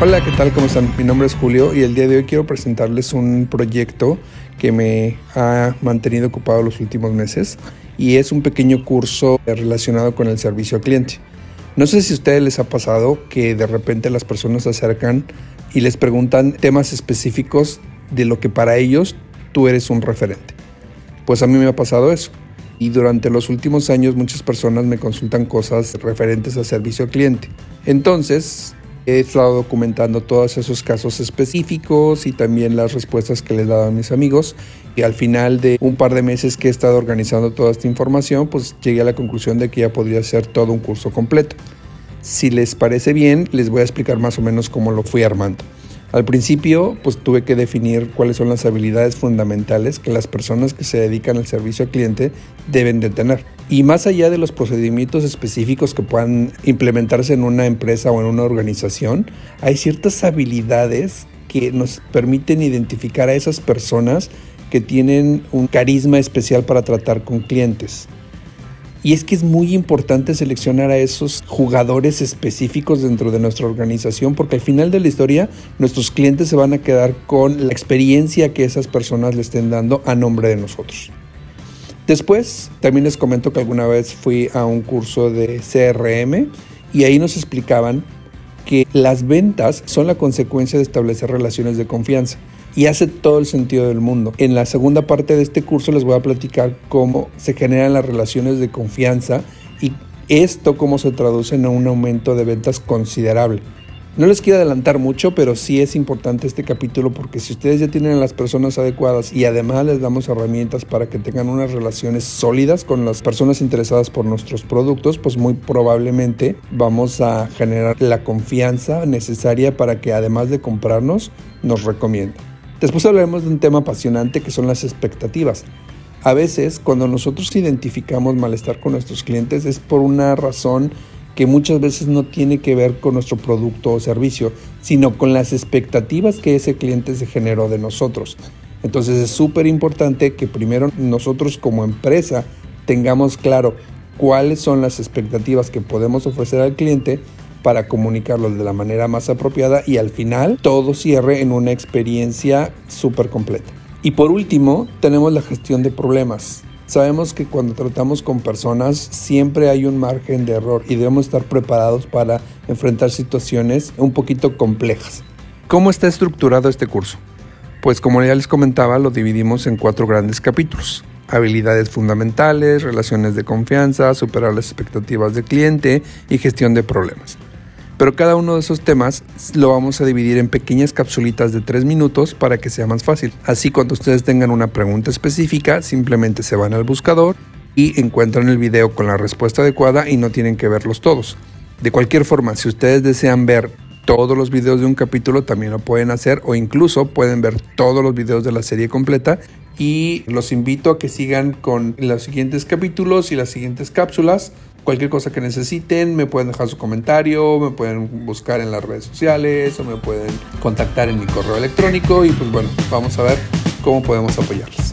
Hola, ¿qué tal? ¿Cómo están? Mi nombre es Julio y el día de hoy quiero presentarles un proyecto que me ha mantenido ocupado los últimos meses y es un pequeño curso relacionado con el servicio al cliente. No sé si a ustedes les ha pasado que de repente las personas se acercan y les preguntan temas específicos de lo que para ellos tú eres un referente. Pues a mí me ha pasado eso. Y durante los últimos años muchas personas me consultan cosas referentes al servicio al cliente. Entonces, He estado documentando todos esos casos específicos y también las respuestas que les he dado a mis amigos. Y al final de un par de meses que he estado organizando toda esta información, pues llegué a la conclusión de que ya podría ser todo un curso completo. Si les parece bien, les voy a explicar más o menos cómo lo fui armando. Al principio, pues tuve que definir cuáles son las habilidades fundamentales que las personas que se dedican al servicio al cliente deben de tener. Y más allá de los procedimientos específicos que puedan implementarse en una empresa o en una organización, hay ciertas habilidades que nos permiten identificar a esas personas que tienen un carisma especial para tratar con clientes. Y es que es muy importante seleccionar a esos jugadores específicos dentro de nuestra organización porque al final de la historia nuestros clientes se van a quedar con la experiencia que esas personas le estén dando a nombre de nosotros. Después, también les comento que alguna vez fui a un curso de CRM y ahí nos explicaban que las ventas son la consecuencia de establecer relaciones de confianza y hace todo el sentido del mundo. En la segunda parte de este curso les voy a platicar cómo se generan las relaciones de confianza y esto cómo se traduce en un aumento de ventas considerable. No les quiero adelantar mucho, pero sí es importante este capítulo porque si ustedes ya tienen a las personas adecuadas y además les damos herramientas para que tengan unas relaciones sólidas con las personas interesadas por nuestros productos, pues muy probablemente vamos a generar la confianza necesaria para que además de comprarnos, nos recomienden. Después hablaremos de un tema apasionante que son las expectativas. A veces, cuando nosotros identificamos malestar con nuestros clientes es por una razón que muchas veces no tiene que ver con nuestro producto o servicio, sino con las expectativas que ese cliente se generó de nosotros. Entonces es súper importante que primero nosotros como empresa tengamos claro cuáles son las expectativas que podemos ofrecer al cliente para comunicarlos de la manera más apropiada y al final todo cierre en una experiencia súper completa. Y por último, tenemos la gestión de problemas. Sabemos que cuando tratamos con personas siempre hay un margen de error y debemos estar preparados para enfrentar situaciones un poquito complejas. ¿Cómo está estructurado este curso? Pues como ya les comentaba, lo dividimos en cuatro grandes capítulos. Habilidades fundamentales, relaciones de confianza, superar las expectativas del cliente y gestión de problemas. Pero cada uno de esos temas lo vamos a dividir en pequeñas capsulitas de 3 minutos para que sea más fácil. Así cuando ustedes tengan una pregunta específica, simplemente se van al buscador y encuentran el video con la respuesta adecuada y no tienen que verlos todos. De cualquier forma, si ustedes desean ver todos los videos de un capítulo, también lo pueden hacer o incluso pueden ver todos los videos de la serie completa y los invito a que sigan con los siguientes capítulos y las siguientes cápsulas Cualquier cosa que necesiten, me pueden dejar su comentario, me pueden buscar en las redes sociales o me pueden contactar en mi correo electrónico y pues bueno, vamos a ver cómo podemos apoyarles.